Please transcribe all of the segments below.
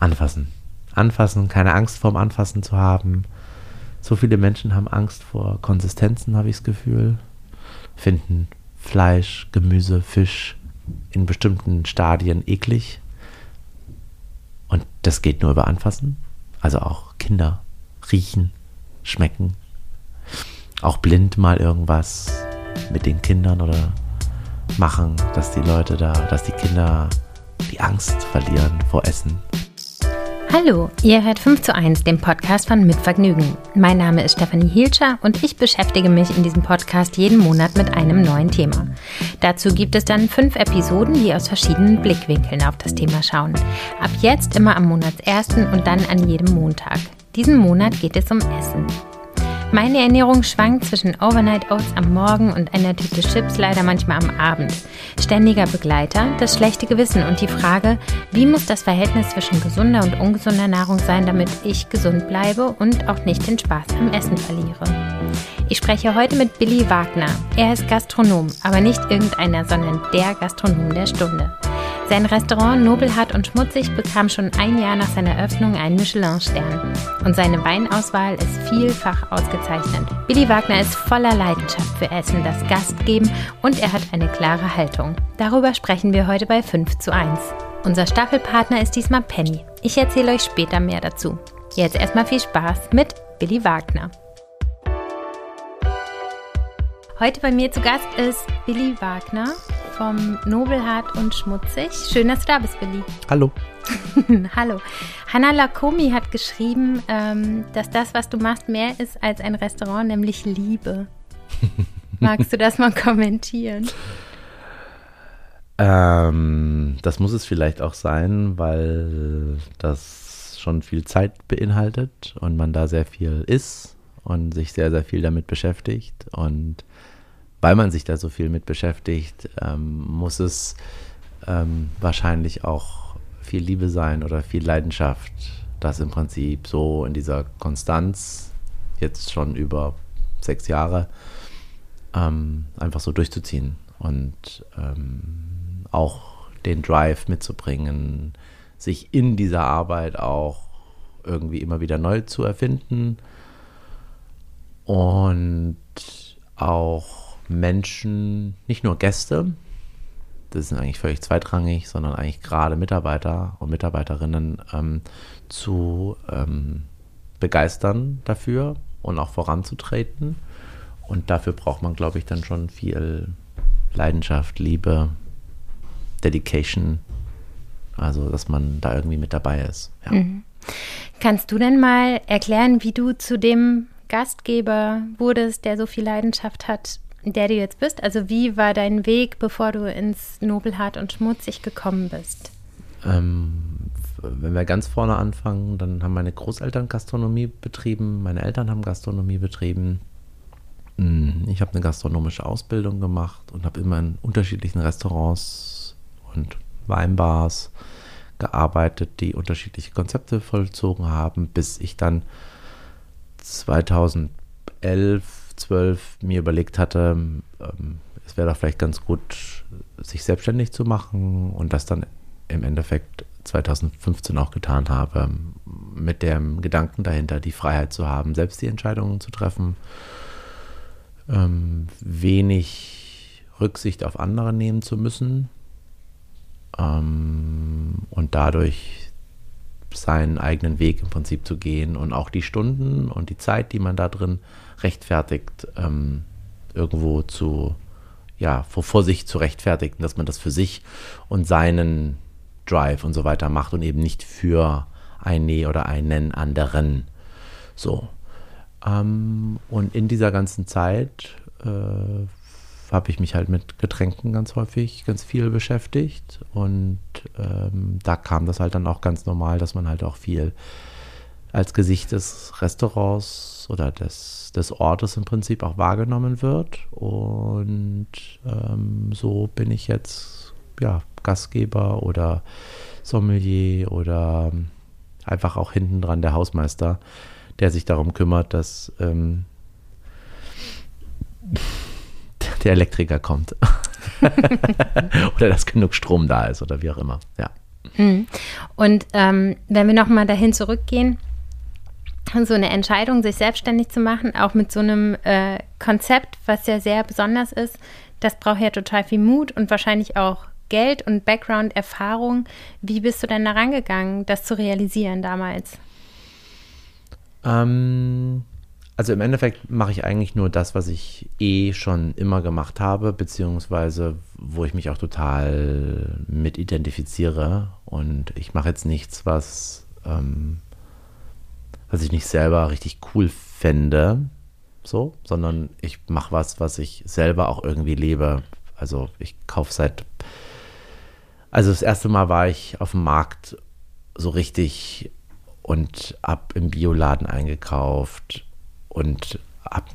Anfassen. Anfassen, keine Angst vorm Anfassen zu haben. So viele Menschen haben Angst vor Konsistenzen, habe ich das Gefühl. Finden Fleisch, Gemüse, Fisch in bestimmten Stadien eklig. Und das geht nur über Anfassen. Also auch Kinder riechen, schmecken. Auch blind mal irgendwas mit den Kindern oder machen, dass die Leute da, dass die Kinder die Angst verlieren vor Essen. Hallo, ihr hört 5 zu 1, den Podcast von Mitvergnügen. Mein Name ist Stefanie Hielscher und ich beschäftige mich in diesem Podcast jeden Monat mit einem neuen Thema. Dazu gibt es dann fünf Episoden, die aus verschiedenen Blickwinkeln auf das Thema schauen. Ab jetzt immer am Monatsersten und dann an jedem Montag. Diesen Monat geht es um Essen. Meine Ernährung schwankt zwischen Overnight Oats am Morgen und einer Tüte Chips leider manchmal am Abend. Ständiger Begleiter, das schlechte Gewissen und die Frage, wie muss das Verhältnis zwischen gesunder und ungesunder Nahrung sein, damit ich gesund bleibe und auch nicht den Spaß am Essen verliere. Ich spreche heute mit Billy Wagner. Er ist Gastronom, aber nicht irgendeiner, sondern der Gastronom der Stunde. Sein Restaurant Nobelhart und Schmutzig bekam schon ein Jahr nach seiner Eröffnung einen Michelin-Stern. Und seine Weinauswahl ist vielfach ausgezeichnet. Billy Wagner ist voller Leidenschaft für Essen, das Gastgeben und er hat eine klare Haltung. Darüber sprechen wir heute bei 5 zu 1. Unser Staffelpartner ist diesmal Penny. Ich erzähle euch später mehr dazu. Jetzt erstmal viel Spaß mit Billy Wagner. Heute bei mir zu Gast ist Billy Wagner vom Nobelhart und Schmutzig. Schön, dass du da bist, Billy. Hallo. Hallo. Hanna Lakomi hat geschrieben, ähm, dass das, was du machst, mehr ist als ein Restaurant, nämlich Liebe. Magst du das mal kommentieren? Ähm, das muss es vielleicht auch sein, weil das schon viel Zeit beinhaltet und man da sehr viel ist und sich sehr, sehr viel damit beschäftigt. Und weil man sich da so viel mit beschäftigt, ähm, muss es ähm, wahrscheinlich auch viel Liebe sein oder viel Leidenschaft, das im Prinzip so in dieser Konstanz, jetzt schon über sechs Jahre, ähm, einfach so durchzuziehen und ähm, auch den Drive mitzubringen, sich in dieser Arbeit auch irgendwie immer wieder neu zu erfinden und auch Menschen, nicht nur Gäste, das sind eigentlich völlig zweitrangig, sondern eigentlich gerade Mitarbeiter und Mitarbeiterinnen ähm, zu ähm, begeistern dafür und auch voranzutreten. Und dafür braucht man, glaube ich, dann schon viel Leidenschaft, Liebe, Dedication, also dass man da irgendwie mit dabei ist. Ja. Mhm. Kannst du denn mal erklären, wie du zu dem Gastgeber wurdest, der so viel Leidenschaft hat der du jetzt bist? Also wie war dein Weg, bevor du ins Nobelhart und Schmutzig gekommen bist? Ähm, wenn wir ganz vorne anfangen, dann haben meine Großeltern Gastronomie betrieben, meine Eltern haben Gastronomie betrieben. Hm, ich habe eine gastronomische Ausbildung gemacht und habe immer in unterschiedlichen Restaurants und Weinbars gearbeitet, die unterschiedliche Konzepte vollzogen haben, bis ich dann 2011 12 mir überlegt hatte, ähm, es wäre doch vielleicht ganz gut, sich selbstständig zu machen und das dann im Endeffekt 2015 auch getan habe, mit dem Gedanken dahinter, die Freiheit zu haben, selbst die Entscheidungen zu treffen, ähm, wenig Rücksicht auf andere nehmen zu müssen ähm, und dadurch seinen eigenen Weg im Prinzip zu gehen und auch die Stunden und die Zeit, die man da drin rechtfertigt, ähm, irgendwo zu, ja, vor, vor sich zu rechtfertigen, dass man das für sich und seinen Drive und so weiter macht und eben nicht für eine oder einen anderen. So. Ähm, und in dieser ganzen Zeit äh, habe ich mich halt mit Getränken ganz häufig, ganz viel beschäftigt. Und ähm, da kam das halt dann auch ganz normal, dass man halt auch viel als Gesicht des Restaurants oder des, des Ortes im Prinzip auch wahrgenommen wird. Und ähm, so bin ich jetzt ja, Gastgeber oder Sommelier oder einfach auch hinten dran der Hausmeister, der sich darum kümmert, dass ähm, der Elektriker kommt. oder dass genug Strom da ist oder wie auch immer. Ja. Hm. Und ähm, wenn wir nochmal dahin zurückgehen, so eine Entscheidung, sich selbstständig zu machen, auch mit so einem äh, Konzept, was ja sehr besonders ist, das braucht ja total viel Mut und wahrscheinlich auch Geld und Background, Erfahrung. Wie bist du denn da rangegangen, das zu realisieren damals? Ähm, also im Endeffekt mache ich eigentlich nur das, was ich eh schon immer gemacht habe, beziehungsweise wo ich mich auch total mit identifiziere. Und ich mache jetzt nichts, was, ähm, was ich nicht selber richtig cool fände, so, sondern ich mache was, was ich selber auch irgendwie lebe. Also ich kaufe seit, also das erste Mal war ich auf dem Markt so richtig und habe im Bioladen eingekauft und ab,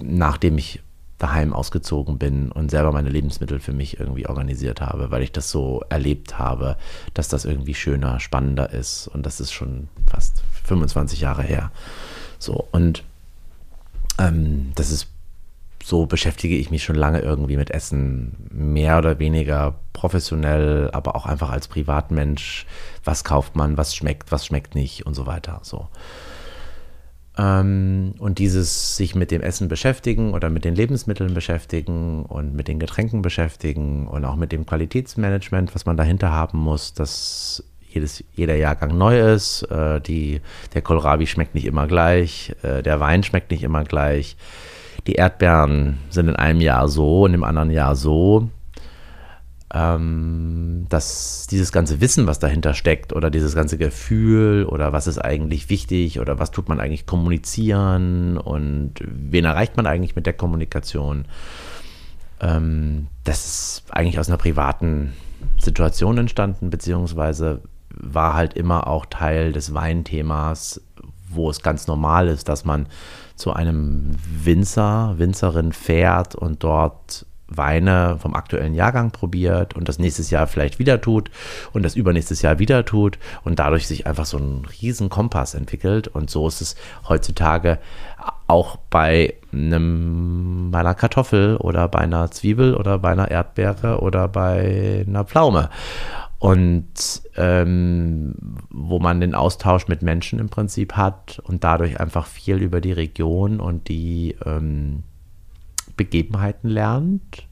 nachdem ich daheim ausgezogen bin und selber meine Lebensmittel für mich irgendwie organisiert habe, weil ich das so erlebt habe, dass das irgendwie schöner, spannender ist. Und das ist schon fast 25 Jahre her. So, und ähm, das ist so beschäftige ich mich schon lange irgendwie mit Essen, mehr oder weniger professionell, aber auch einfach als Privatmensch. Was kauft man, was schmeckt, was schmeckt nicht und so weiter. So. Ähm, und dieses sich mit dem Essen beschäftigen oder mit den Lebensmitteln beschäftigen und mit den Getränken beschäftigen und auch mit dem Qualitätsmanagement, was man dahinter haben muss, dass jedes, jeder Jahrgang neu ist. Äh, die, der Kohlrabi schmeckt nicht immer gleich, äh, der Wein schmeckt nicht immer gleich. Die Erdbeeren sind in einem Jahr so und im anderen Jahr so ähm, dass dieses ganze Wissen, was dahinter steckt, oder dieses ganze Gefühl, oder was ist eigentlich wichtig, oder was tut man eigentlich kommunizieren und wen erreicht man eigentlich mit der Kommunikation, ähm, das ist eigentlich aus einer privaten Situation entstanden, beziehungsweise war halt immer auch Teil des Weinthemas, wo es ganz normal ist, dass man zu einem Winzer, Winzerin fährt und dort Weine vom aktuellen Jahrgang probiert und das nächstes Jahr vielleicht wieder tut und das übernächstes Jahr wieder tut und dadurch sich einfach so ein riesen Kompass entwickelt. Und so ist es heutzutage auch bei einem bei einer Kartoffel oder bei einer Zwiebel oder bei einer Erdbeere oder bei einer Pflaume. Und ähm, wo man den Austausch mit Menschen im Prinzip hat und dadurch einfach viel über die Region und die ähm, Begebenheiten lernt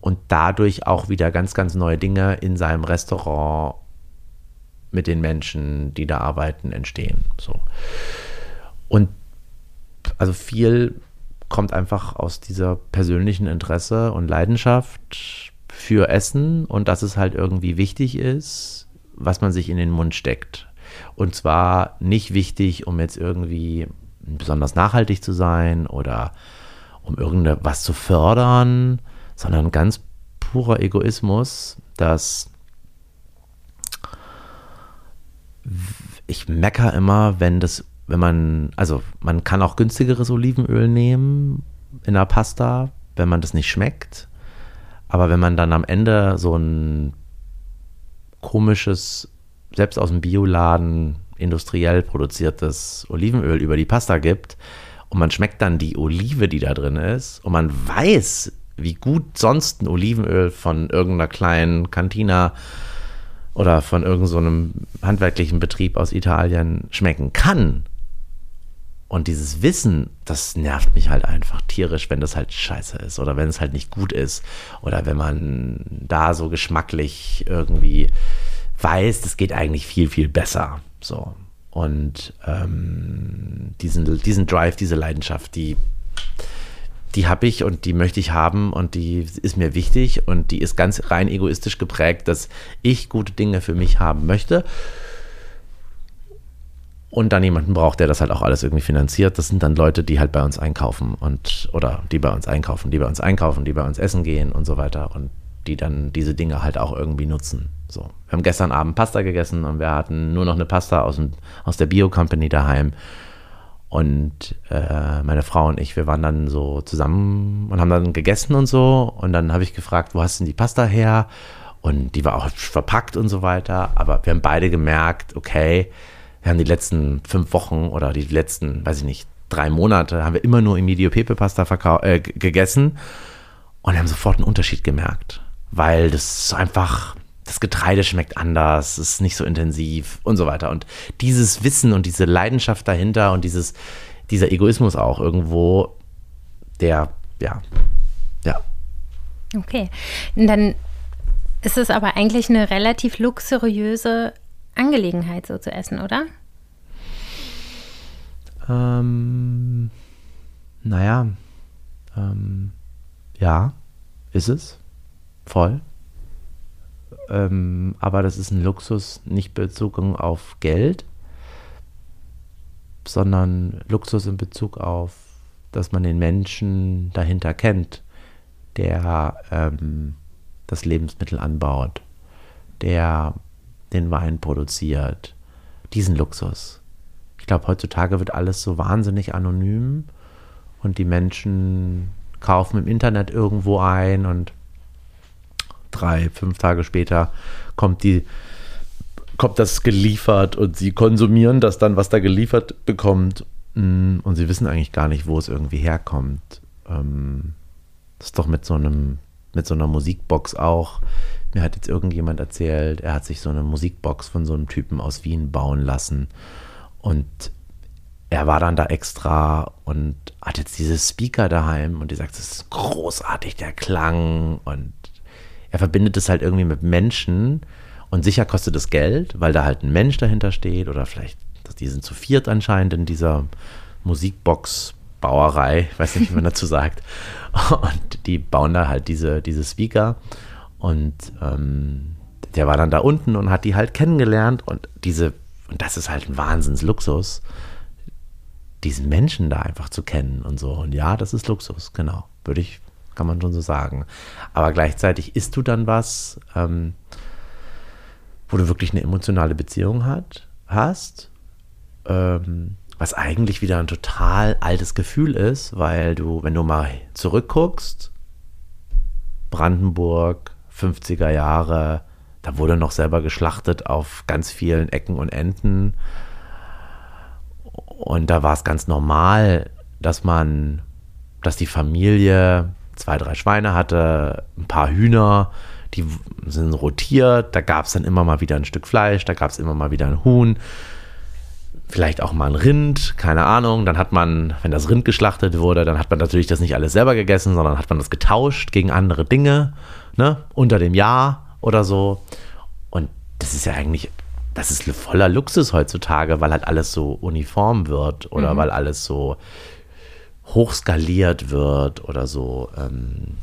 und dadurch auch wieder ganz, ganz neue Dinge in seinem Restaurant mit den Menschen, die da arbeiten, entstehen. So. Und also viel kommt einfach aus dieser persönlichen Interesse und Leidenschaft für Essen und dass es halt irgendwie wichtig ist, was man sich in den Mund steckt. Und zwar nicht wichtig, um jetzt irgendwie besonders nachhaltig zu sein oder um irgendwas zu fördern, sondern ganz purer Egoismus, dass ich mecker immer, wenn das, wenn man, also man kann auch günstigeres Olivenöl nehmen in der Pasta, wenn man das nicht schmeckt. Aber wenn man dann am Ende so ein komisches, selbst aus dem Bioladen industriell produziertes Olivenöl über die Pasta gibt, und man schmeckt dann die Olive, die da drin ist und man weiß, wie gut sonst ein Olivenöl von irgendeiner kleinen Cantina oder von irgendeinem so handwerklichen Betrieb aus Italien schmecken kann. Und dieses Wissen, das nervt mich halt einfach tierisch, wenn das halt scheiße ist oder wenn es halt nicht gut ist oder wenn man da so geschmacklich irgendwie weiß, das geht eigentlich viel, viel besser. So. Und ähm, diesen, diesen Drive, diese Leidenschaft, die, die habe ich und die möchte ich haben und die ist mir wichtig und die ist ganz rein egoistisch geprägt, dass ich gute Dinge für mich haben möchte und dann jemanden braucht, der das halt auch alles irgendwie finanziert. Das sind dann Leute, die halt bei uns einkaufen und oder die bei uns einkaufen, die bei uns einkaufen, die bei uns essen gehen und so weiter und die dann diese Dinge halt auch irgendwie nutzen. So, wir haben gestern Abend Pasta gegessen und wir hatten nur noch eine Pasta aus, dem, aus der Bio-Company daheim. Und äh, meine Frau und ich, wir waren dann so zusammen und haben dann gegessen und so. Und dann habe ich gefragt, wo hast du denn die Pasta her? Und die war auch verpackt und so weiter. Aber wir haben beide gemerkt, okay, wir haben die letzten fünf Wochen oder die letzten, weiß ich nicht, drei Monate, haben wir immer nur Emilio Pepe Pasta äh, gegessen und haben sofort einen Unterschied gemerkt weil das einfach, das Getreide schmeckt anders, ist nicht so intensiv und so weiter. Und dieses Wissen und diese Leidenschaft dahinter und dieses, dieser Egoismus auch irgendwo, der, ja, ja. Okay. Und dann ist es aber eigentlich eine relativ luxuriöse Angelegenheit, so zu essen, oder? Ähm, naja, ähm, ja, ist es. Voll. Ähm, aber das ist ein Luxus nicht bezogen auf Geld, sondern Luxus in Bezug auf, dass man den Menschen dahinter kennt, der ähm, das Lebensmittel anbaut, der den Wein produziert. Diesen Luxus. Ich glaube, heutzutage wird alles so wahnsinnig anonym und die Menschen kaufen im Internet irgendwo ein und drei, fünf Tage später kommt die, kommt das geliefert und sie konsumieren das dann, was da geliefert bekommt. Mm, und sie wissen eigentlich gar nicht, wo es irgendwie herkommt. Ähm, das ist doch mit so einem, mit so einer Musikbox auch. Mir hat jetzt irgendjemand erzählt, er hat sich so eine Musikbox von so einem Typen aus Wien bauen lassen. Und er war dann da extra und hat jetzt diese Speaker daheim und die sagt, es ist großartig, der Klang und er verbindet es halt irgendwie mit Menschen und sicher kostet es Geld, weil da halt ein Mensch dahinter steht oder vielleicht, die sind zu viert anscheinend in dieser Musikbox-Bauerei, ich weiß nicht, wie man dazu sagt. Und die bauen da halt diese, diese Speaker und ähm, der war dann da unten und hat die halt kennengelernt und diese, und das ist halt ein Wahnsinnsluxus, diesen Menschen da einfach zu kennen und so. Und ja, das ist Luxus, genau, würde ich kann man schon so sagen. Aber gleichzeitig isst du dann was, ähm, wo du wirklich eine emotionale Beziehung hat, hast, ähm, was eigentlich wieder ein total altes Gefühl ist, weil du, wenn du mal zurückguckst, Brandenburg, 50er Jahre, da wurde noch selber geschlachtet auf ganz vielen Ecken und Enden. Und da war es ganz normal, dass man, dass die Familie zwei, drei Schweine hatte, ein paar Hühner, die sind rotiert, da gab es dann immer mal wieder ein Stück Fleisch, da gab es immer mal wieder ein Huhn, vielleicht auch mal ein Rind, keine Ahnung. Dann hat man, wenn das Rind geschlachtet wurde, dann hat man natürlich das nicht alles selber gegessen, sondern hat man das getauscht gegen andere Dinge, ne, unter dem Jahr oder so. Und das ist ja eigentlich, das ist voller Luxus heutzutage, weil halt alles so uniform wird oder mhm. weil alles so hochskaliert wird oder so, ähm,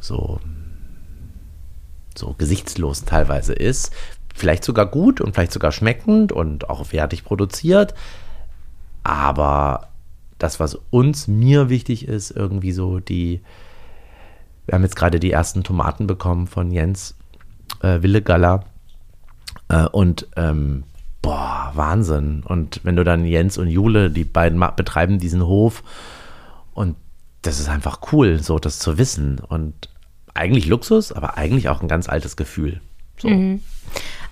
so, so gesichtslos teilweise ist. Vielleicht sogar gut und vielleicht sogar schmeckend und auch fertig produziert. Aber das, was uns, mir wichtig ist, irgendwie so die, wir haben jetzt gerade die ersten Tomaten bekommen von Jens äh, Willegaller. Äh, und ähm, boah, Wahnsinn. Und wenn du dann Jens und Jule, die beiden betreiben diesen Hof und das ist einfach cool, so das zu wissen. Und eigentlich Luxus, aber eigentlich auch ein ganz altes Gefühl. So. Mhm.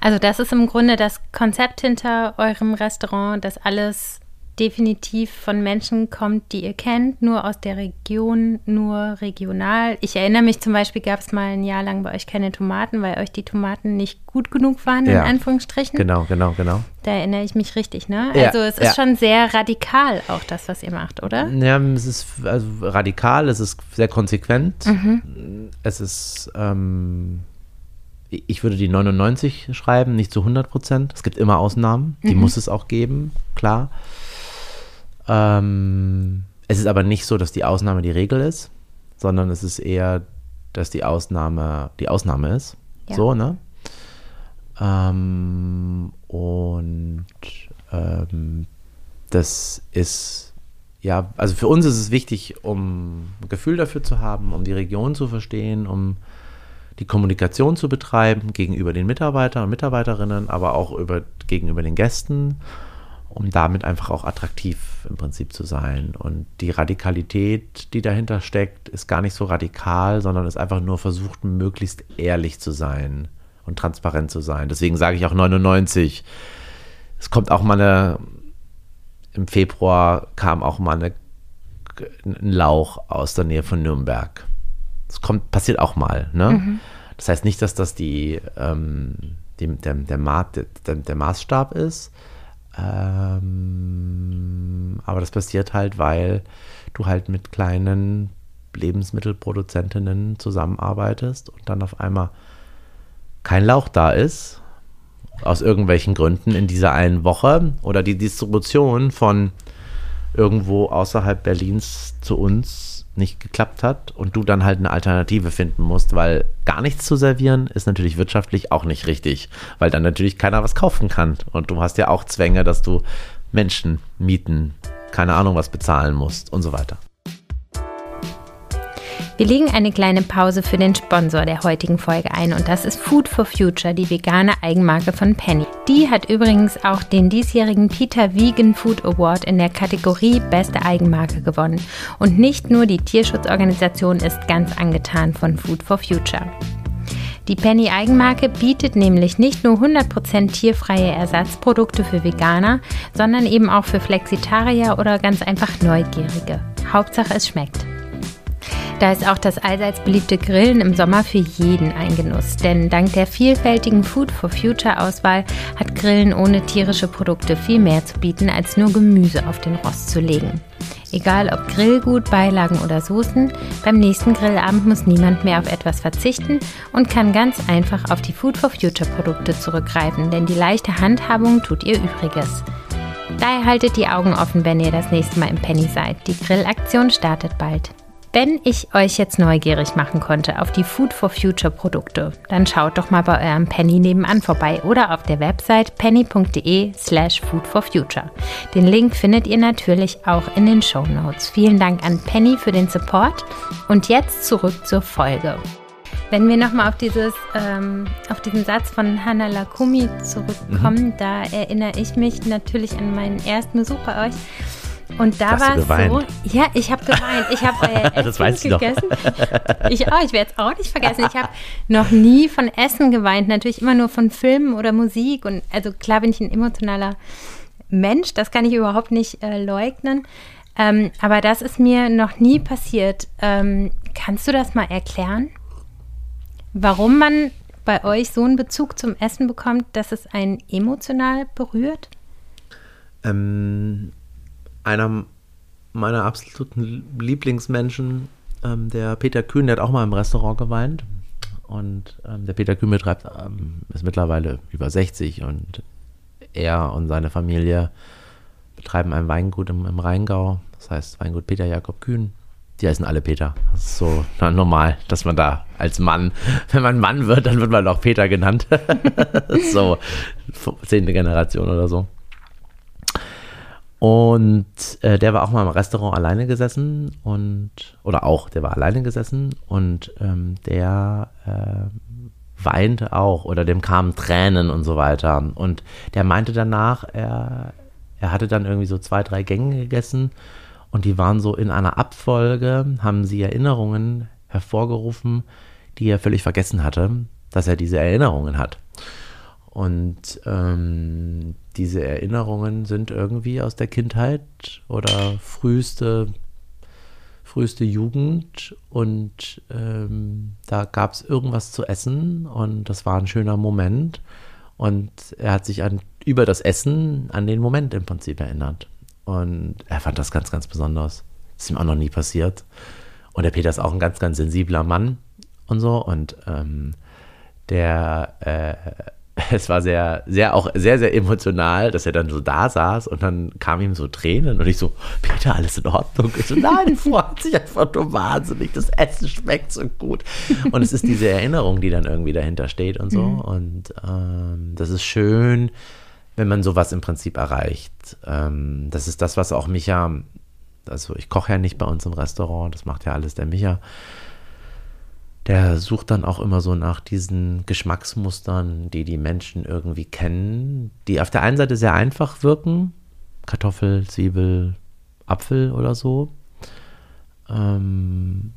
Also das ist im Grunde das Konzept hinter eurem Restaurant, dass alles definitiv von Menschen kommt, die ihr kennt, nur aus der Region, nur regional. Ich erinnere mich zum Beispiel, gab es mal ein Jahr lang bei euch keine Tomaten, weil euch die Tomaten nicht gut genug waren, ja. in Anführungsstrichen. Genau, genau, genau. Da erinnere ich mich richtig, ne? Ja, also es ist ja. schon sehr radikal auch das, was ihr macht, oder? Ja, es ist also radikal, es ist sehr konsequent. Mhm. Es ist, ähm, ich würde die 99 schreiben, nicht zu 100 Prozent. Es gibt immer Ausnahmen, die mhm. muss es auch geben, klar. Ähm, es ist aber nicht so, dass die Ausnahme die Regel ist, sondern es ist eher, dass die Ausnahme die Ausnahme ist. Ja. So, ne? Ähm, und ähm, das ist, ja, also für uns ist es wichtig, um ein Gefühl dafür zu haben, um die Region zu verstehen, um die Kommunikation zu betreiben gegenüber den Mitarbeitern und Mitarbeiterinnen, aber auch über, gegenüber den Gästen um damit einfach auch attraktiv im Prinzip zu sein. Und die Radikalität, die dahinter steckt, ist gar nicht so radikal, sondern ist einfach nur versucht, möglichst ehrlich zu sein und transparent zu sein. Deswegen sage ich auch 99. Es kommt auch mal eine, im Februar kam auch mal eine, ein Lauch aus der Nähe von Nürnberg. Das kommt, passiert auch mal, ne? Mhm. Das heißt nicht, dass das die, ähm, die der, der, Ma der, der, Maßstab ist, ähm, aber das passiert halt, weil du halt mit kleinen Lebensmittelproduzentinnen zusammenarbeitest und dann auf einmal kein Lauch da ist, aus irgendwelchen Gründen in dieser einen Woche oder die Distribution von irgendwo außerhalb Berlins zu uns nicht geklappt hat und du dann halt eine Alternative finden musst, weil gar nichts zu servieren ist natürlich wirtschaftlich auch nicht richtig, weil dann natürlich keiner was kaufen kann und du hast ja auch Zwänge, dass du Menschen mieten, keine Ahnung was bezahlen musst und so weiter. Wir legen eine kleine Pause für den Sponsor der heutigen Folge ein und das ist Food for Future, die vegane Eigenmarke von Penny. Die hat übrigens auch den diesjährigen Peter Vegan Food Award in der Kategorie Beste Eigenmarke gewonnen. Und nicht nur die Tierschutzorganisation ist ganz angetan von Food for Future. Die Penny Eigenmarke bietet nämlich nicht nur 100% tierfreie Ersatzprodukte für Veganer, sondern eben auch für Flexitarier oder ganz einfach Neugierige. Hauptsache es schmeckt. Da ist auch das allseits beliebte Grillen im Sommer für jeden ein Genuss. Denn dank der vielfältigen Food for Future Auswahl hat Grillen ohne tierische Produkte viel mehr zu bieten, als nur Gemüse auf den Rost zu legen. Egal ob Grillgut, Beilagen oder Soßen, beim nächsten Grillabend muss niemand mehr auf etwas verzichten und kann ganz einfach auf die Food for Future Produkte zurückgreifen, denn die leichte Handhabung tut ihr Übriges. Daher haltet die Augen offen, wenn ihr das nächste Mal im Penny seid. Die Grillaktion startet bald. Wenn ich euch jetzt neugierig machen konnte auf die Food for Future Produkte, dann schaut doch mal bei eurem Penny nebenan vorbei oder auf der Website penny.de slash food for future. Den Link findet ihr natürlich auch in den Show Notes. Vielen Dank an Penny für den Support und jetzt zurück zur Folge. Wenn wir nochmal auf ähm, auf diesen Satz von Hannah Lakumi zurückkommen, mhm. da erinnere ich mich natürlich an meinen ersten Besuch bei euch. Und da war es so, ja, ich habe geweint. Ich habe euer Essen das weiß ich gegessen. Noch. ich auch, ich werde es auch nicht vergessen. Ich habe noch nie von Essen geweint, natürlich immer nur von Filmen oder Musik. Und also klar bin ich ein emotionaler Mensch, das kann ich überhaupt nicht äh, leugnen. Ähm, aber das ist mir noch nie passiert. Ähm, kannst du das mal erklären? Warum man bei euch so einen Bezug zum Essen bekommt, dass es einen emotional berührt? Ähm, einer meiner absoluten Lieblingsmenschen, ähm, der Peter Kühn, der hat auch mal im Restaurant geweint. Und ähm, der Peter Kühn betreibt, ähm, ist mittlerweile über 60 und er und seine Familie betreiben ein Weingut im, im Rheingau. Das heißt Weingut Peter Jakob Kühn. Die heißen alle Peter. Das ist so normal, dass man da als Mann, wenn man Mann wird, dann wird man auch Peter genannt. so, zehnte Generation oder so. Und äh, der war auch mal im Restaurant alleine gesessen und, oder auch, der war alleine gesessen und ähm, der äh, weinte auch oder dem kamen Tränen und so weiter. Und der meinte danach, er, er hatte dann irgendwie so zwei, drei Gänge gegessen und die waren so in einer Abfolge, haben sie Erinnerungen hervorgerufen, die er völlig vergessen hatte, dass er diese Erinnerungen hat. Und ähm, diese Erinnerungen sind irgendwie aus der Kindheit oder früheste, früheste Jugend. Und ähm, da gab es irgendwas zu essen und das war ein schöner Moment. Und er hat sich an, über das Essen an den Moment im Prinzip erinnert. Und er fand das ganz, ganz besonders. Das ist ihm auch noch nie passiert. Und der Peter ist auch ein ganz, ganz sensibler Mann und so. Und ähm, der äh, es war sehr, sehr, auch sehr, sehr emotional, dass er dann so da saß und dann kamen ihm so Tränen und ich so, Peter, alles in Ordnung? Ich so, nein, freut sich einfach nur wahnsinnig, das Essen schmeckt so gut. Und es ist diese Erinnerung, die dann irgendwie dahinter steht und so. Mhm. Und ähm, das ist schön, wenn man sowas im Prinzip erreicht. Ähm, das ist das, was auch Micha, also ich koche ja nicht bei uns im Restaurant, das macht ja alles der Micha der sucht dann auch immer so nach diesen Geschmacksmustern, die die Menschen irgendwie kennen, die auf der einen Seite sehr einfach wirken, Kartoffel, Zwiebel, Apfel oder so, ähm,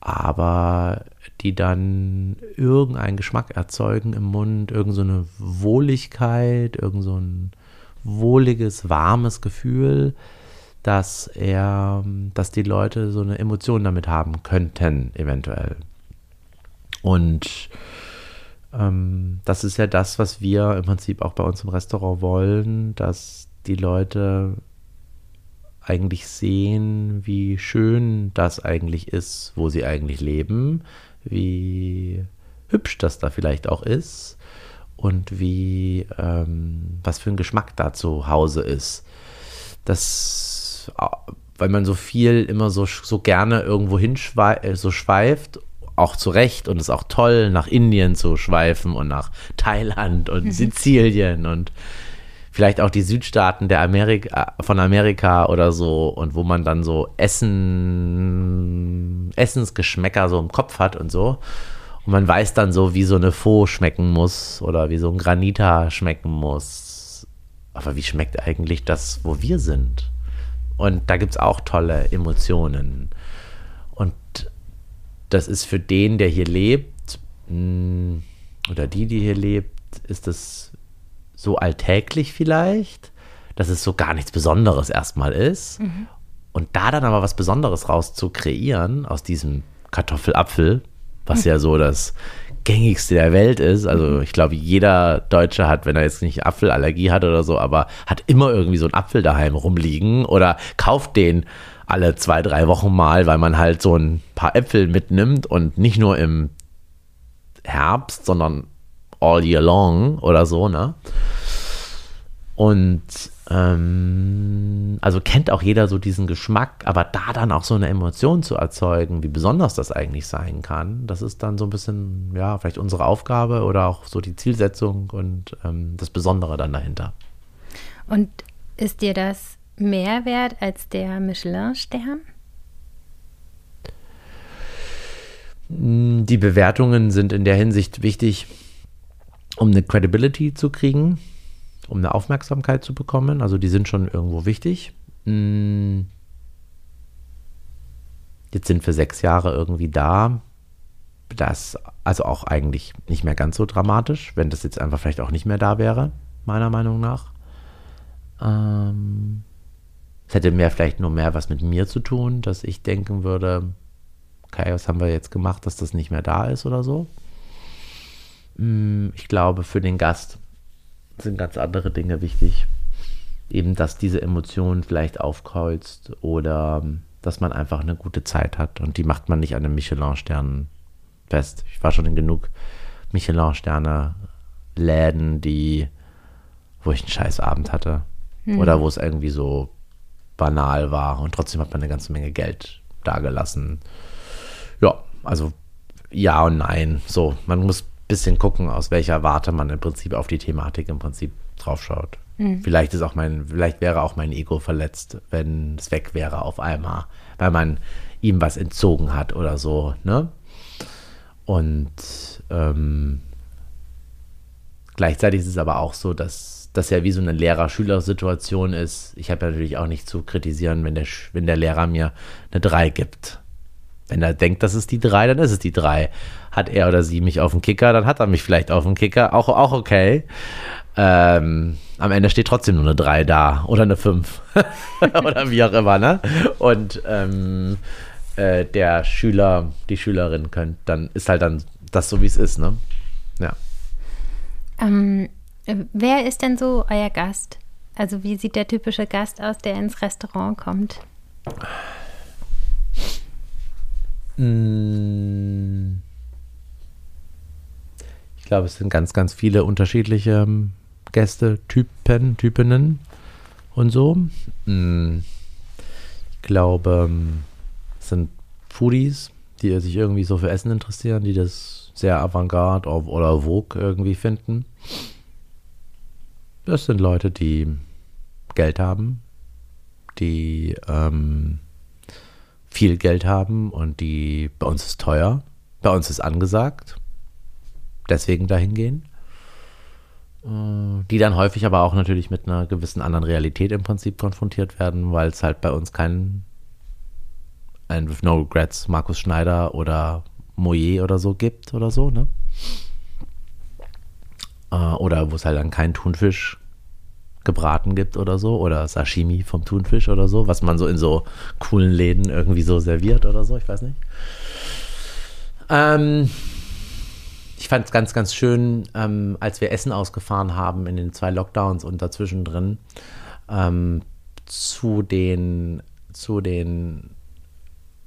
aber die dann irgendeinen Geschmack erzeugen im Mund, irgendeine so Wohligkeit, irgend so wohliges, warmes Gefühl, dass er, dass die Leute so eine Emotion damit haben könnten, eventuell. Und ähm, das ist ja das, was wir im Prinzip auch bei uns im Restaurant wollen, dass die Leute eigentlich sehen, wie schön das eigentlich ist, wo sie eigentlich leben, wie hübsch das da vielleicht auch ist und wie ähm, was für ein Geschmack da zu Hause ist. Das, weil man so viel immer so, so gerne irgendwo hin äh, so schweift, auch zu Recht und es ist auch toll, nach Indien zu schweifen und nach Thailand und mhm. Sizilien und vielleicht auch die Südstaaten der Amerika, von Amerika oder so und wo man dann so Essen, Essensgeschmäcker so im Kopf hat und so. Und man weiß dann so, wie so eine Faux schmecken muss oder wie so ein Granita schmecken muss. Aber wie schmeckt eigentlich das, wo wir sind? Und da gibt es auch tolle Emotionen. Und das ist für den, der hier lebt, mm, oder die, die hier lebt, ist das so alltäglich vielleicht, dass es so gar nichts Besonderes erstmal ist. Mhm. Und da dann aber was Besonderes raus zu kreieren aus diesem Kartoffelapfel, was mhm. ja so das gängigste der Welt ist. Also mhm. ich glaube, jeder Deutsche hat, wenn er jetzt nicht Apfelallergie hat oder so, aber hat immer irgendwie so einen Apfel daheim rumliegen oder kauft den alle zwei, drei Wochen mal, weil man halt so ein paar Äpfel mitnimmt und nicht nur im Herbst, sondern all year long oder so, ne? Und ähm, also kennt auch jeder so diesen Geschmack, aber da dann auch so eine Emotion zu erzeugen, wie besonders das eigentlich sein kann, das ist dann so ein bisschen, ja, vielleicht unsere Aufgabe oder auch so die Zielsetzung und ähm, das Besondere dann dahinter. Und ist dir das mehr wert als der Michelin-Stern? Die Bewertungen sind in der Hinsicht wichtig, um eine Credibility zu kriegen, um eine Aufmerksamkeit zu bekommen. Also die sind schon irgendwo wichtig. Hm. Jetzt sind wir sechs Jahre irgendwie da. Das also auch eigentlich nicht mehr ganz so dramatisch, wenn das jetzt einfach vielleicht auch nicht mehr da wäre, meiner Meinung nach. Ähm, es hätte mehr vielleicht nur mehr was mit mir zu tun, dass ich denken würde, okay, was haben wir jetzt gemacht, dass das nicht mehr da ist oder so. Hm, ich glaube, für den Gast sind ganz andere Dinge wichtig. Eben, dass diese Emotion vielleicht aufkreuzt oder dass man einfach eine gute Zeit hat. Und die macht man nicht an einem Michelin-Stern fest. Ich war schon in genug Michelin-Sterne-Läden, die, wo ich einen scheiß Abend hatte. Mhm. Oder wo es irgendwie so banal war. Und trotzdem hat man eine ganze Menge Geld dagelassen. Ja, also ja und nein. So, man muss bisschen gucken, aus welcher Warte man im Prinzip auf die Thematik im Prinzip draufschaut. Mhm. Vielleicht ist auch mein, vielleicht wäre auch mein Ego verletzt, wenn es weg wäre auf einmal, weil man ihm was entzogen hat oder so, ne? Und ähm, gleichzeitig ist es aber auch so, dass das ja wie so eine Lehrer-Schüler-Situation ist. Ich habe ja natürlich auch nicht zu kritisieren, wenn der, wenn der Lehrer mir eine 3 gibt. Wenn er denkt, das ist die 3, dann ist es die 3 hat er oder sie mich auf dem Kicker, dann hat er mich vielleicht auf dem Kicker. Auch, auch okay. Ähm, am Ende steht trotzdem nur eine 3 da oder eine 5 oder wie auch immer, ne? Und ähm, äh, der Schüler, die Schülerin könnt, dann ist halt dann das so, wie es ist, ne? Ja. Ähm, wer ist denn so euer Gast? Also wie sieht der typische Gast aus, der ins Restaurant kommt? Mmh glaube, es sind ganz, ganz viele unterschiedliche ähm, Gäste, Typen, Typinnen und so. Hm. Ich glaube, ähm, es sind Foodies, die sich irgendwie so für Essen interessieren, die das sehr avantgarde oder vogue irgendwie finden. Das sind Leute, die Geld haben, die ähm, viel Geld haben und die bei uns ist teuer, bei uns ist angesagt deswegen dahin gehen. Äh, die dann häufig aber auch natürlich mit einer gewissen anderen Realität im Prinzip konfrontiert werden, weil es halt bei uns keinen ein With No Regrets Markus Schneider oder Moyer oder so gibt oder so, ne? Äh, oder wo es halt dann keinen Thunfisch gebraten gibt oder so oder Sashimi vom Thunfisch oder so, was man so in so coolen Läden irgendwie so serviert oder so, ich weiß nicht. Ähm, ich fand es ganz, ganz schön, ähm, als wir Essen ausgefahren haben in den zwei Lockdowns und dazwischen drin, ähm, zu den, zu den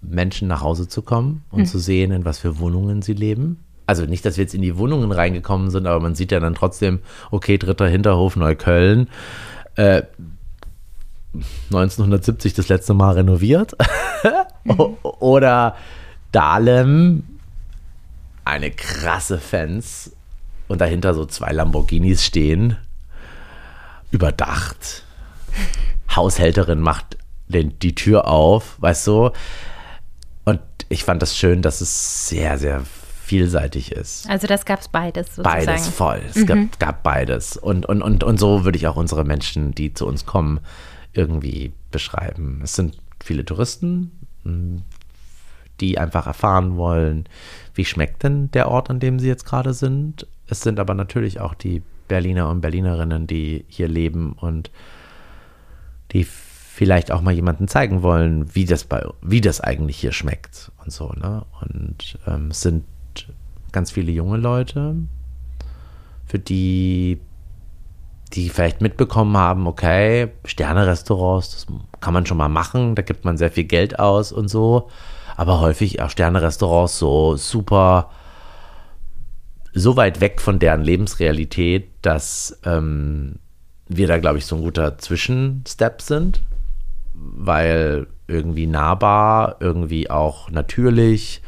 Menschen nach Hause zu kommen und mhm. zu sehen, in was für Wohnungen sie leben. Also nicht, dass wir jetzt in die Wohnungen reingekommen sind, aber man sieht ja dann trotzdem, okay, dritter Hinterhof Neukölln. Äh, 1970 das letzte Mal renoviert. mhm. Oder Dahlem, eine krasse Fans und dahinter so zwei Lamborghinis stehen, überdacht. Haushälterin macht den, die Tür auf, weißt du? Und ich fand das schön, dass es sehr, sehr vielseitig ist. Also das gab es beides sozusagen. Beides voll. Es mhm. gab, gab, beides. Und, und, und, und so würde ich auch unsere Menschen, die zu uns kommen, irgendwie beschreiben. Es sind viele Touristen, die einfach erfahren wollen, wie schmeckt denn der Ort, an dem sie jetzt gerade sind. Es sind aber natürlich auch die Berliner und Berlinerinnen, die hier leben und die vielleicht auch mal jemanden zeigen wollen, wie das bei, wie das eigentlich hier schmeckt und so, ne? Und ähm, es sind ganz viele junge Leute, für die die vielleicht mitbekommen haben, okay, Sterne-Restaurants, das kann man schon mal machen, da gibt man sehr viel Geld aus und so aber häufig auch Sterne-Restaurants so super, so weit weg von deren Lebensrealität, dass ähm, wir da, glaube ich, so ein guter Zwischenstep sind, weil irgendwie nahbar, irgendwie auch natürlich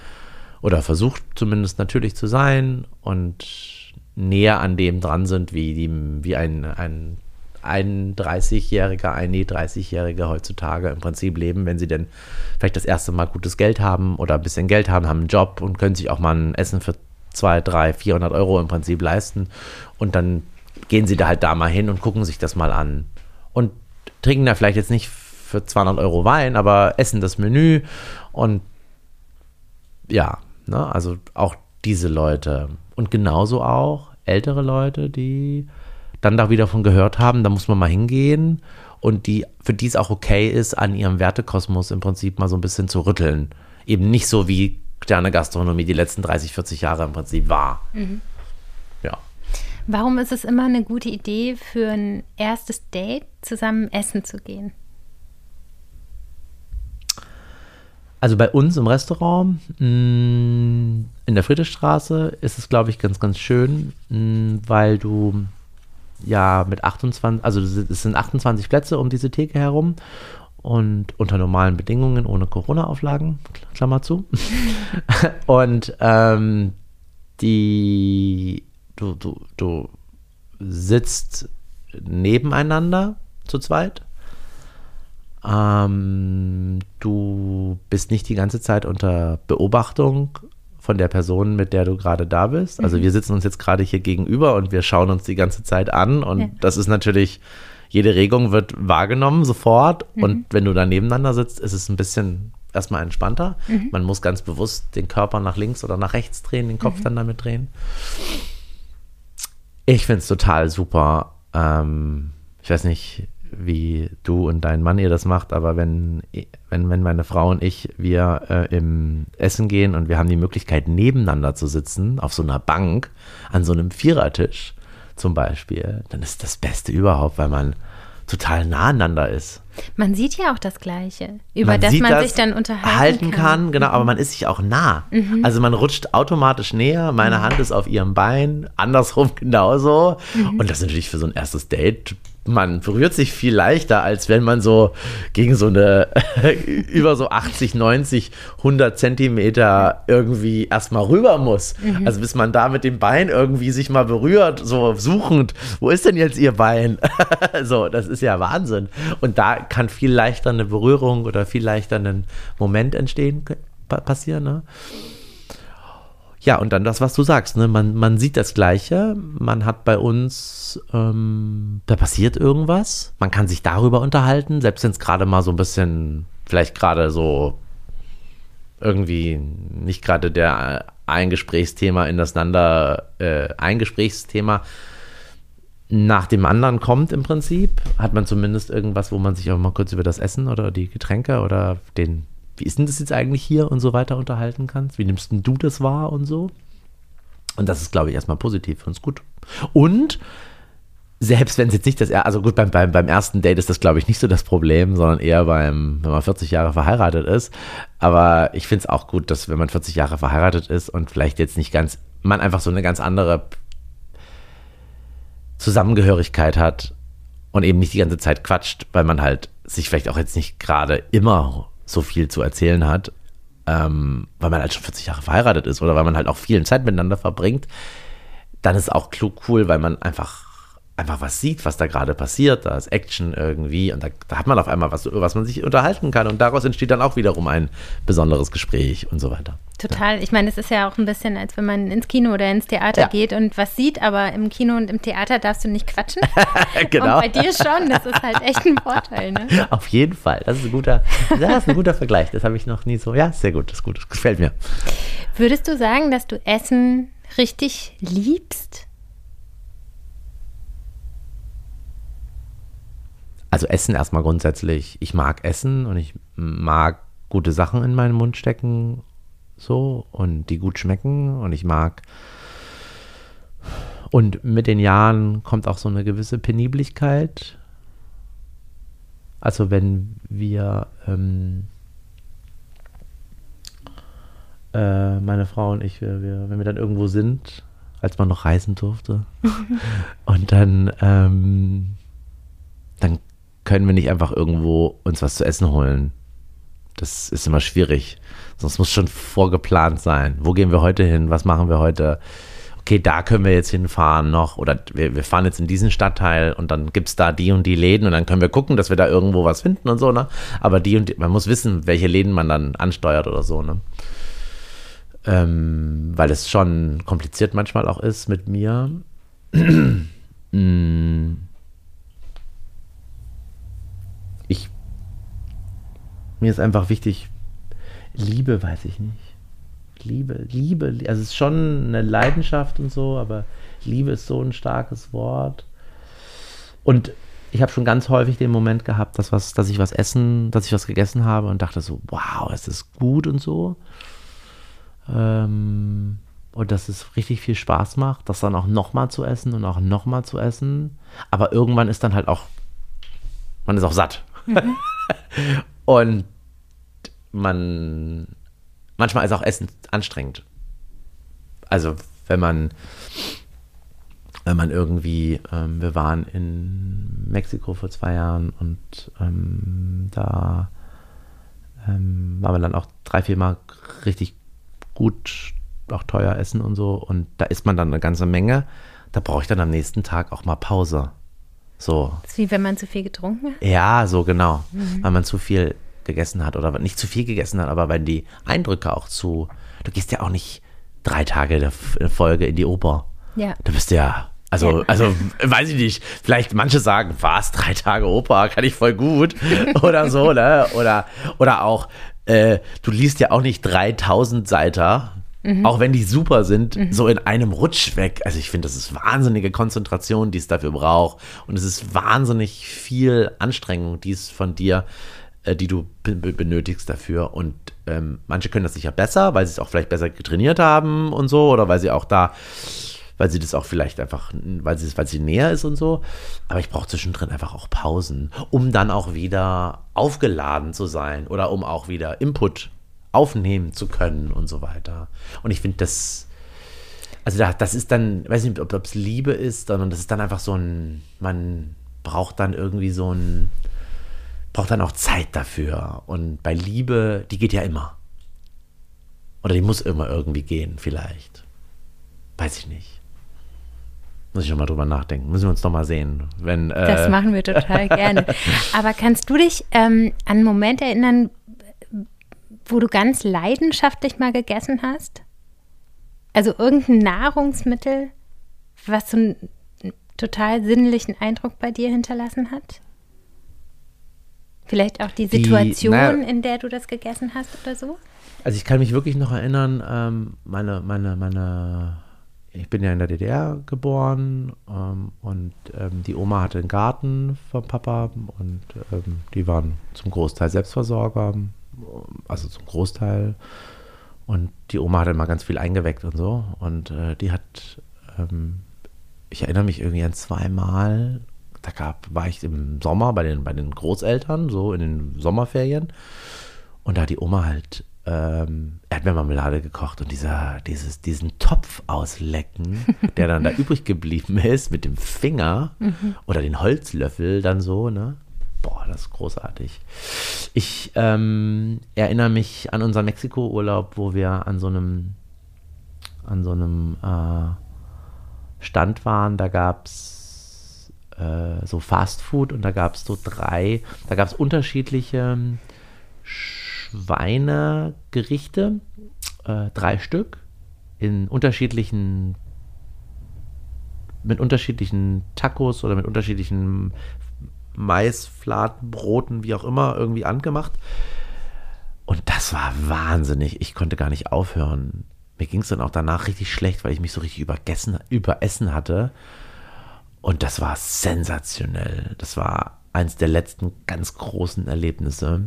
oder versucht zumindest natürlich zu sein und näher an dem dran sind, wie, die, wie ein, ein ein 30-Jähriger, eine 30-Jährige heutzutage im Prinzip leben, wenn sie denn vielleicht das erste Mal gutes Geld haben oder ein bisschen Geld haben, haben einen Job und können sich auch mal ein Essen für 2, 3, 400 Euro im Prinzip leisten. Und dann gehen sie da halt da mal hin und gucken sich das mal an. Und trinken da vielleicht jetzt nicht für 200 Euro Wein, aber essen das Menü und ja, ne, also auch diese Leute. Und genauso auch ältere Leute, die dann da wieder von gehört haben, da muss man mal hingehen und die, für die es auch okay ist, an ihrem Wertekosmos im Prinzip mal so ein bisschen zu rütteln. Eben nicht so wie Sterne Gastronomie die letzten 30, 40 Jahre im Prinzip war. Mhm. Ja. Warum ist es immer eine gute Idee, für ein erstes Date zusammen essen zu gehen? Also bei uns im Restaurant mm, in der Friedrichstraße ist es, glaube ich, ganz, ganz schön, mm, weil du ja mit 28, also es sind 28 Plätze um diese Theke herum und unter normalen Bedingungen, ohne Corona-Auflagen, Klammer zu. und ähm, die, du, du, du sitzt nebeneinander zu zweit. Ähm, du bist nicht die ganze Zeit unter Beobachtung von der Person, mit der du gerade da bist. Also mhm. wir sitzen uns jetzt gerade hier gegenüber und wir schauen uns die ganze Zeit an und ja. das ist natürlich, jede Regung wird wahrgenommen sofort mhm. und wenn du da nebeneinander sitzt, ist es ein bisschen erstmal entspannter. Mhm. Man muss ganz bewusst den Körper nach links oder nach rechts drehen, den Kopf mhm. dann damit drehen. Ich finde es total super. Ähm, ich weiß nicht, wie du und dein Mann ihr das macht, aber wenn, wenn, wenn meine Frau und ich, wir äh, im Essen gehen und wir haben die Möglichkeit, nebeneinander zu sitzen, auf so einer Bank, an so einem Vierertisch zum Beispiel, dann ist das Beste überhaupt, weil man total nah aneinander ist. Man sieht ja auch das Gleiche, über man das man das sich dann unterhalten kann. kann. Genau, aber man ist sich auch nah. Mhm. Also man rutscht automatisch näher, meine mhm. Hand ist auf ihrem Bein, andersrum genauso. Mhm. Und das ist natürlich für so ein erstes Date man berührt sich viel leichter, als wenn man so gegen so eine über so 80, 90, 100 Zentimeter irgendwie erstmal rüber muss. Mhm. Also bis man da mit dem Bein irgendwie sich mal berührt, so suchend, wo ist denn jetzt ihr Bein? so, das ist ja Wahnsinn. Und da kann viel leichter eine Berührung oder viel leichter ein Moment entstehen, passieren, ne? Ja, und dann das, was du sagst, ne? man, man sieht das Gleiche. Man hat bei uns, ähm, da passiert irgendwas. Man kann sich darüber unterhalten, selbst wenn es gerade mal so ein bisschen, vielleicht gerade so irgendwie nicht gerade der ein Gesprächsthema in das Einander, äh, ein Gesprächsthema nach dem anderen kommt im Prinzip, hat man zumindest irgendwas, wo man sich auch mal kurz über das Essen oder die Getränke oder den wie ist denn das jetzt eigentlich hier und so weiter unterhalten kannst? Wie nimmst denn du das wahr und so? Und das ist, glaube ich, erstmal positiv für uns gut. Und selbst wenn es jetzt nicht das, also gut, beim, beim, beim ersten Date ist das, glaube ich, nicht so das Problem, sondern eher beim, wenn man 40 Jahre verheiratet ist. Aber ich finde es auch gut, dass wenn man 40 Jahre verheiratet ist und vielleicht jetzt nicht ganz, man einfach so eine ganz andere Zusammengehörigkeit hat und eben nicht die ganze Zeit quatscht, weil man halt sich vielleicht auch jetzt nicht gerade immer so viel zu erzählen hat, ähm, weil man halt schon 40 Jahre verheiratet ist oder weil man halt auch viel Zeit miteinander verbringt, dann ist auch klug cool, weil man einfach einfach was sieht, was da gerade passiert, da ist Action irgendwie und da, da, hat man auf einmal was, über was man sich unterhalten kann und daraus entsteht dann auch wiederum ein besonderes Gespräch und so weiter. Total. Ich meine, es ist ja auch ein bisschen, als wenn man ins Kino oder ins Theater ja. geht und was sieht, aber im Kino und im Theater darfst du nicht quatschen. genau. Und bei dir schon, das ist halt echt ein Vorteil. Ne? Auf jeden Fall. Das ist ein guter, das ist ein guter Vergleich. Das habe ich noch nie so. Ja, sehr gut, das ist gut, das gefällt mir. Würdest du sagen, dass du Essen richtig liebst? Also Essen erstmal grundsätzlich. Ich mag Essen und ich mag gute Sachen in meinen Mund stecken, so und die gut schmecken und ich mag. Und mit den Jahren kommt auch so eine gewisse Penibligkeit. Also wenn wir, ähm, äh, meine Frau und ich, wir, wir, wenn wir dann irgendwo sind, als man noch reisen durfte, und dann, ähm, dann können wir nicht einfach irgendwo uns was zu essen holen. Das ist immer schwierig. Sonst muss schon vorgeplant sein. Wo gehen wir heute hin? Was machen wir heute? Okay, da können wir jetzt hinfahren noch. Oder wir, wir fahren jetzt in diesen Stadtteil und dann gibt es da die und die Läden und dann können wir gucken, dass wir da irgendwo was finden und so, ne? Aber die und die, man muss wissen, welche Läden man dann ansteuert oder so, ne? Ähm, weil es schon kompliziert manchmal auch ist mit mir. mm mir ist einfach wichtig, Liebe weiß ich nicht. Liebe, Liebe, also es ist schon eine Leidenschaft und so, aber Liebe ist so ein starkes Wort. Und ich habe schon ganz häufig den Moment gehabt, dass, was, dass ich was essen, dass ich was gegessen habe und dachte so, wow, es ist gut und so. Ähm, und dass es richtig viel Spaß macht, das dann auch nochmal zu essen und auch nochmal zu essen. Aber irgendwann ist dann halt auch, man ist auch satt. Mhm. und man manchmal ist auch Essen anstrengend. Also wenn man wenn man irgendwie, ähm, wir waren in Mexiko vor zwei Jahren und ähm, da ähm, waren wir dann auch drei, vier Mal richtig gut, auch teuer essen und so und da isst man dann eine ganze Menge. Da brauche ich dann am nächsten Tag auch mal Pause. So. Das ist wie wenn man zu viel getrunken hat? Ja, so genau. Mhm. Weil man zu viel gegessen hat oder nicht zu viel gegessen hat, aber wenn die Eindrücke auch zu. Du gehst ja auch nicht drei Tage der Folge in die Oper. Ja. Du bist ja. Also, ja. also, weiß ich nicht. Vielleicht manche sagen, was, drei Tage Oper, kann ich voll gut. Oder so, ne? Oder, oder auch, äh, du liest ja auch nicht 3000 Seiter, mhm. auch wenn die super sind, mhm. so in einem Rutsch weg. Also ich finde, das ist wahnsinnige Konzentration, die es dafür braucht. Und es ist wahnsinnig viel Anstrengung, die es von dir äh, die du benötigst dafür. Und ähm, manche können das sicher besser, weil sie es auch vielleicht besser getrainiert haben und so, oder weil sie auch da, weil sie das auch vielleicht einfach, weil sie, weil sie näher ist und so. Aber ich brauche zwischendrin einfach auch Pausen, um dann auch wieder aufgeladen zu sein oder um auch wieder Input aufnehmen zu können und so weiter. Und ich finde das, also da, das ist dann, weiß nicht, ob es Liebe ist, sondern das ist dann einfach so ein, man braucht dann irgendwie so ein, braucht dann auch Zeit dafür. Und bei Liebe, die geht ja immer. Oder die muss immer irgendwie gehen, vielleicht. Weiß ich nicht. Muss ich nochmal drüber nachdenken. Müssen wir uns nochmal sehen. Wenn, äh das machen wir total gerne. Aber kannst du dich ähm, an einen Moment erinnern, wo du ganz leidenschaftlich mal gegessen hast? Also irgendein Nahrungsmittel, was so einen total sinnlichen Eindruck bei dir hinterlassen hat? Vielleicht auch die Situation, die, naja, in der du das gegessen hast oder so? Also ich kann mich wirklich noch erinnern, ähm, meine, meine, meine, ich bin ja in der DDR geboren ähm, und ähm, die Oma hatte einen Garten vom Papa und ähm, die waren zum Großteil Selbstversorger, also zum Großteil. Und die Oma hat immer ganz viel eingeweckt und so. Und äh, die hat, ähm, ich erinnere mich irgendwie an zweimal, da gab, war ich im Sommer bei den, bei den Großeltern, so in den Sommerferien. Und da hat die Oma halt ähm, Erdbeermarmelade gekocht und dieser, dieses, diesen Topf auslecken, der dann da übrig geblieben ist, mit dem Finger mhm. oder den Holzlöffel dann so, ne? Boah, das ist großartig. Ich ähm, erinnere mich an unseren Mexiko-Urlaub, wo wir an so einem, an so einem äh, Stand waren. Da gab es äh, so Fast Food und da gab es so drei, da gab es unterschiedliche Schweinegerichte, äh, drei Stück in unterschiedlichen mit unterschiedlichen Tacos oder mit unterschiedlichen Maisfladenbroten, wie auch immer, irgendwie angemacht. Und das war wahnsinnig. Ich konnte gar nicht aufhören. Mir ging es dann auch danach richtig schlecht, weil ich mich so richtig übergessen, überessen hatte. Und das war sensationell. Das war eins der letzten ganz großen Erlebnisse,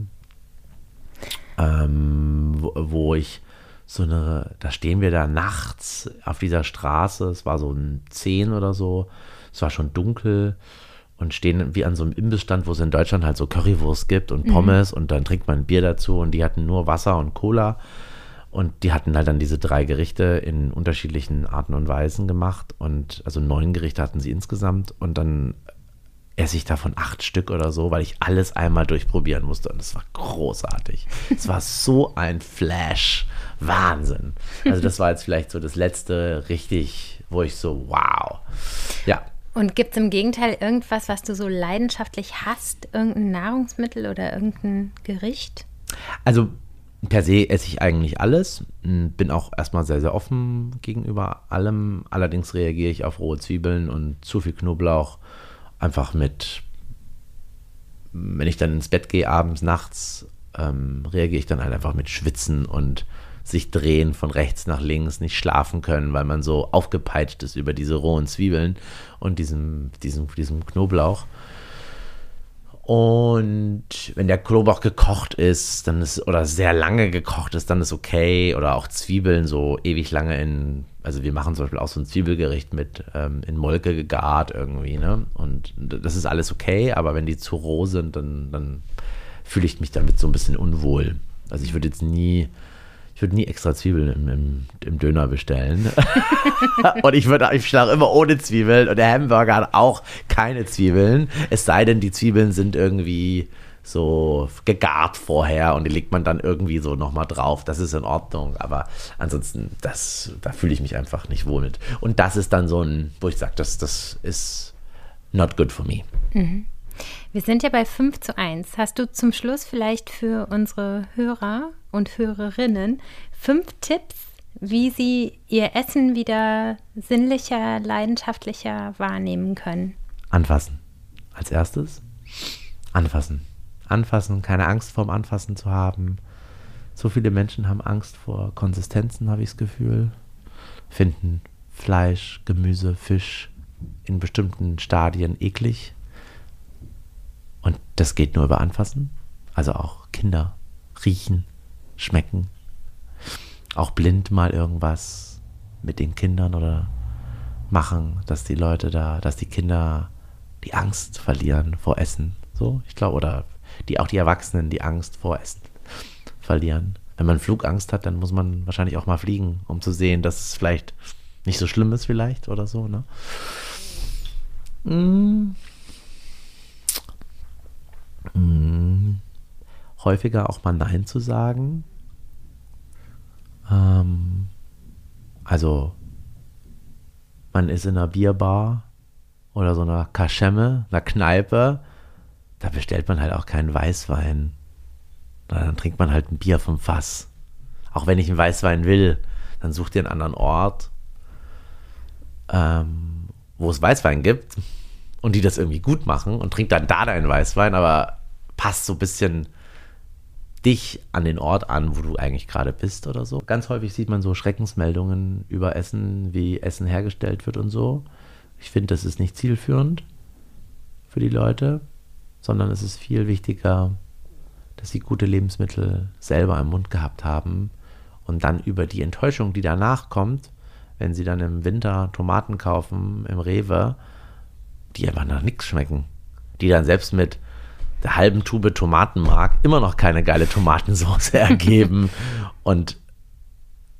ähm, wo, wo, ich so eine, da stehen wir da nachts auf dieser Straße, es war so ein 10 oder so, es war schon dunkel und stehen wie an so einem Imbissstand, wo es in Deutschland halt so Currywurst gibt und mhm. Pommes mhm. und dann trinkt man ein Bier dazu und die hatten nur Wasser und Cola und die hatten halt dann diese drei Gerichte in unterschiedlichen Arten und Weisen gemacht und also neun Gerichte hatten sie insgesamt und dann esse ich davon acht Stück oder so, weil ich alles einmal durchprobieren musste und es war großartig. es war so ein Flash. Wahnsinn. Also das war jetzt vielleicht so das letzte richtig, wo ich so, wow. Ja, und gibt es im Gegenteil irgendwas, was du so leidenschaftlich hast? Irgendein Nahrungsmittel oder irgendein Gericht? Also per se esse ich eigentlich alles. Hm, bin auch erstmal sehr, sehr offen gegenüber allem. Allerdings reagiere ich auf rohe Zwiebeln und zu viel Knoblauch einfach mit, wenn ich dann ins Bett gehe, abends, nachts, ähm, reagiere ich dann halt einfach mit Schwitzen und sich drehen von rechts nach links, nicht schlafen können, weil man so aufgepeitscht ist über diese rohen Zwiebeln und diesem, diesem, diesem Knoblauch. Und wenn der Knoblauch gekocht ist, dann ist, oder sehr lange gekocht ist, dann ist okay. Oder auch Zwiebeln so ewig lange in, also wir machen zum Beispiel auch so ein Zwiebelgericht mit ähm, in Molke gegart irgendwie, ne? Und das ist alles okay, aber wenn die zu roh sind, dann, dann fühle ich mich damit so ein bisschen unwohl. Also ich würde jetzt nie ich würde nie extra Zwiebeln im, im, im Döner bestellen. und ich würde ich schlage immer ohne Zwiebeln. Und der Hamburger hat auch keine Zwiebeln. Es sei denn, die Zwiebeln sind irgendwie so gegart vorher und die legt man dann irgendwie so nochmal drauf. Das ist in Ordnung. Aber ansonsten, das, da fühle ich mich einfach nicht wohl mit. Und das ist dann so ein, wo ich sage, das, das ist not good for me. Mhm. Wir sind ja bei 5 zu 1. Hast du zum Schluss vielleicht für unsere Hörer und Hörerinnen fünf Tipps, wie sie ihr Essen wieder sinnlicher, leidenschaftlicher wahrnehmen können? Anfassen. Als erstes anfassen. Anfassen, keine Angst vorm Anfassen zu haben. So viele Menschen haben Angst vor Konsistenzen, habe ich das Gefühl. Finden Fleisch, Gemüse, Fisch in bestimmten Stadien eklig. Und das geht nur über Anfassen. Also auch Kinder riechen, schmecken. Auch blind mal irgendwas mit den Kindern oder machen, dass die Leute da, dass die Kinder die Angst verlieren vor Essen. So, ich glaube, oder die auch die Erwachsenen die Angst vor Essen verlieren. Wenn man Flugangst hat, dann muss man wahrscheinlich auch mal fliegen, um zu sehen, dass es vielleicht nicht so schlimm ist, vielleicht oder so. Ne? Mm, mh, häufiger auch mal Nein zu sagen. Ähm, also, man ist in einer Bierbar oder so einer Kaschemme, einer Kneipe, da bestellt man halt auch keinen Weißwein. Dann trinkt man halt ein Bier vom Fass. Auch wenn ich einen Weißwein will, dann sucht ihr einen anderen Ort, ähm, wo es Weißwein gibt und die das irgendwie gut machen und trinkt dann da deinen Weißwein, aber passt so ein bisschen dich an den Ort an, wo du eigentlich gerade bist oder so. Ganz häufig sieht man so Schreckensmeldungen über Essen, wie Essen hergestellt wird und so. Ich finde, das ist nicht zielführend für die Leute, sondern es ist viel wichtiger, dass sie gute Lebensmittel selber im Mund gehabt haben Und dann über die Enttäuschung, die danach kommt, wenn sie dann im Winter Tomaten kaufen im Rewe, die einfach nach nichts schmecken. Die dann selbst mit der halben Tube Tomatenmark immer noch keine geile Tomatensauce ergeben. Und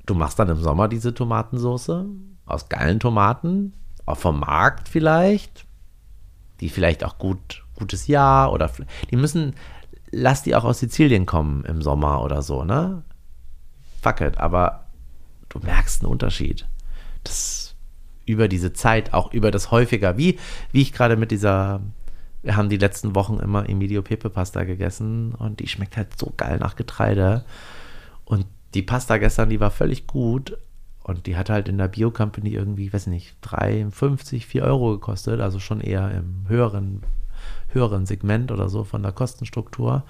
du machst dann im Sommer diese Tomatensauce aus geilen Tomaten, auch vom Markt vielleicht, die vielleicht auch gut, gutes Jahr oder die müssen, lass die auch aus Sizilien kommen im Sommer oder so, ne? Fuck it, aber du merkst einen Unterschied. Das über diese Zeit, auch über das häufiger, wie, wie ich gerade mit dieser wir haben die letzten Wochen immer Emilio Pepe Pasta gegessen und die schmeckt halt so geil nach Getreide. Und die Pasta gestern, die war völlig gut und die hat halt in der Bio Company irgendwie, weiß nicht, 3,50, 4 Euro gekostet, also schon eher im höheren, höheren Segment oder so von der Kostenstruktur.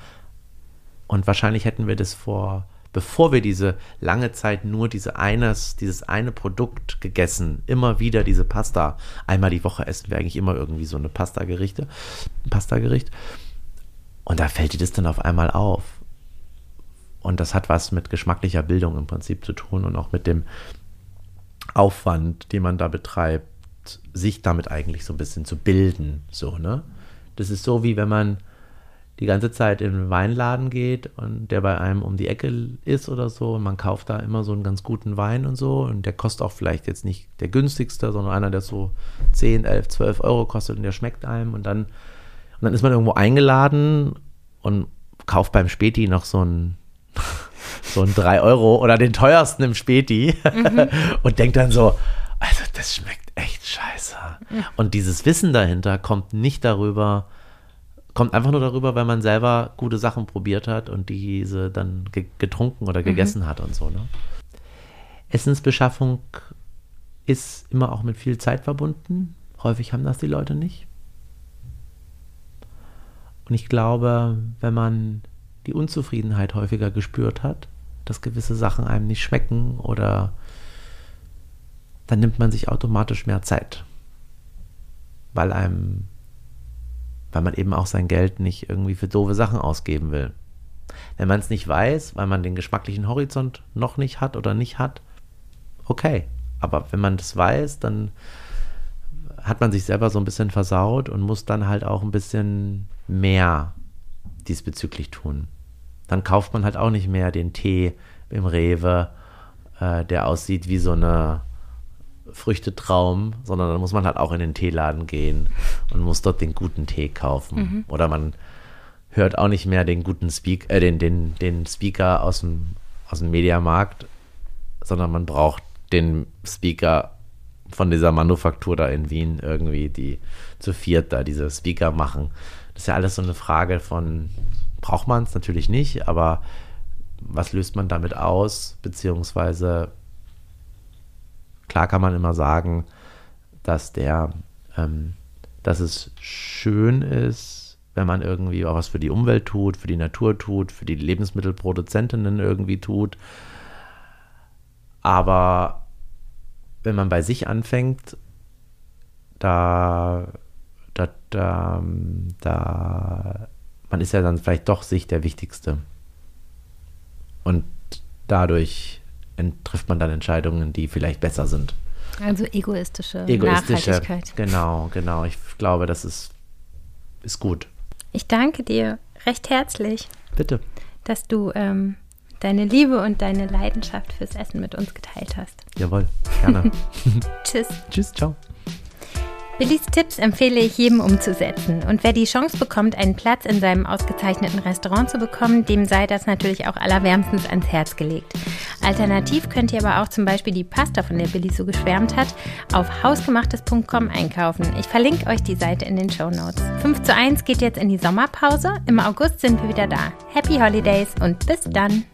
Und wahrscheinlich hätten wir das vor bevor wir diese lange Zeit nur diese eines, dieses eine Produkt gegessen, immer wieder diese Pasta, einmal die Woche essen wir eigentlich immer irgendwie so eine Pasta-Gerichte, ein Pasta-Gericht. Und da fällt dir das dann auf einmal auf. Und das hat was mit geschmacklicher Bildung im Prinzip zu tun und auch mit dem Aufwand, den man da betreibt, sich damit eigentlich so ein bisschen zu bilden. So, ne? Das ist so, wie wenn man die ganze Zeit in den Weinladen geht und der bei einem um die Ecke ist oder so und man kauft da immer so einen ganz guten Wein und so und der kostet auch vielleicht jetzt nicht der günstigste, sondern einer, der so 10, 11, 12 Euro kostet und der schmeckt einem und dann, und dann ist man irgendwo eingeladen und kauft beim Späti noch so ein so ein 3 Euro oder den teuersten im Späti mhm. und denkt dann so, also das schmeckt echt scheiße. Und dieses Wissen dahinter kommt nicht darüber, kommt einfach nur darüber, weil man selber gute Sachen probiert hat und diese dann ge getrunken oder gegessen mhm. hat und so. Ne? Essensbeschaffung ist immer auch mit viel Zeit verbunden. Häufig haben das die Leute nicht. Und ich glaube, wenn man die Unzufriedenheit häufiger gespürt hat, dass gewisse Sachen einem nicht schmecken oder dann nimmt man sich automatisch mehr Zeit, weil einem weil man eben auch sein Geld nicht irgendwie für doofe Sachen ausgeben will. Wenn man es nicht weiß, weil man den geschmacklichen Horizont noch nicht hat oder nicht hat, okay. Aber wenn man das weiß, dann hat man sich selber so ein bisschen versaut und muss dann halt auch ein bisschen mehr diesbezüglich tun. Dann kauft man halt auch nicht mehr den Tee im Rewe, äh, der aussieht wie so eine Früchtetraum, sondern dann muss man halt auch in den Teeladen gehen und muss dort den guten Tee kaufen. Mhm. Oder man hört auch nicht mehr den guten Speak, äh, den, den, den Speaker aus dem, aus dem Mediamarkt, sondern man braucht den Speaker von dieser Manufaktur da in Wien irgendwie, die zu viert da diese Speaker machen. Das ist ja alles so eine Frage von, braucht man es natürlich nicht, aber was löst man damit aus, beziehungsweise Klar kann man immer sagen, dass der, ähm, dass es schön ist, wenn man irgendwie auch was für die Umwelt tut, für die Natur tut, für die Lebensmittelproduzentinnen irgendwie tut. Aber wenn man bei sich anfängt, da, da, da, da, man ist ja dann vielleicht doch sich der Wichtigste. Und dadurch trifft man dann Entscheidungen, die vielleicht besser sind. Also egoistische, egoistische Nachhaltigkeit. Genau, genau. Ich glaube, das ist, ist gut. Ich danke dir recht herzlich. Bitte. Dass du ähm, deine Liebe und deine Leidenschaft fürs Essen mit uns geteilt hast. Jawohl, gerne. Tschüss. Tschüss, ciao. Billys Tipps empfehle ich jedem umzusetzen. Und wer die Chance bekommt, einen Platz in seinem ausgezeichneten Restaurant zu bekommen, dem sei das natürlich auch allerwärmstens ans Herz gelegt. Alternativ könnt ihr aber auch zum Beispiel die Pasta, von der Billy so geschwärmt hat, auf hausgemachtes.com einkaufen. Ich verlinke euch die Seite in den Show Notes. 5 zu 1 geht jetzt in die Sommerpause. Im August sind wir wieder da. Happy Holidays und bis dann!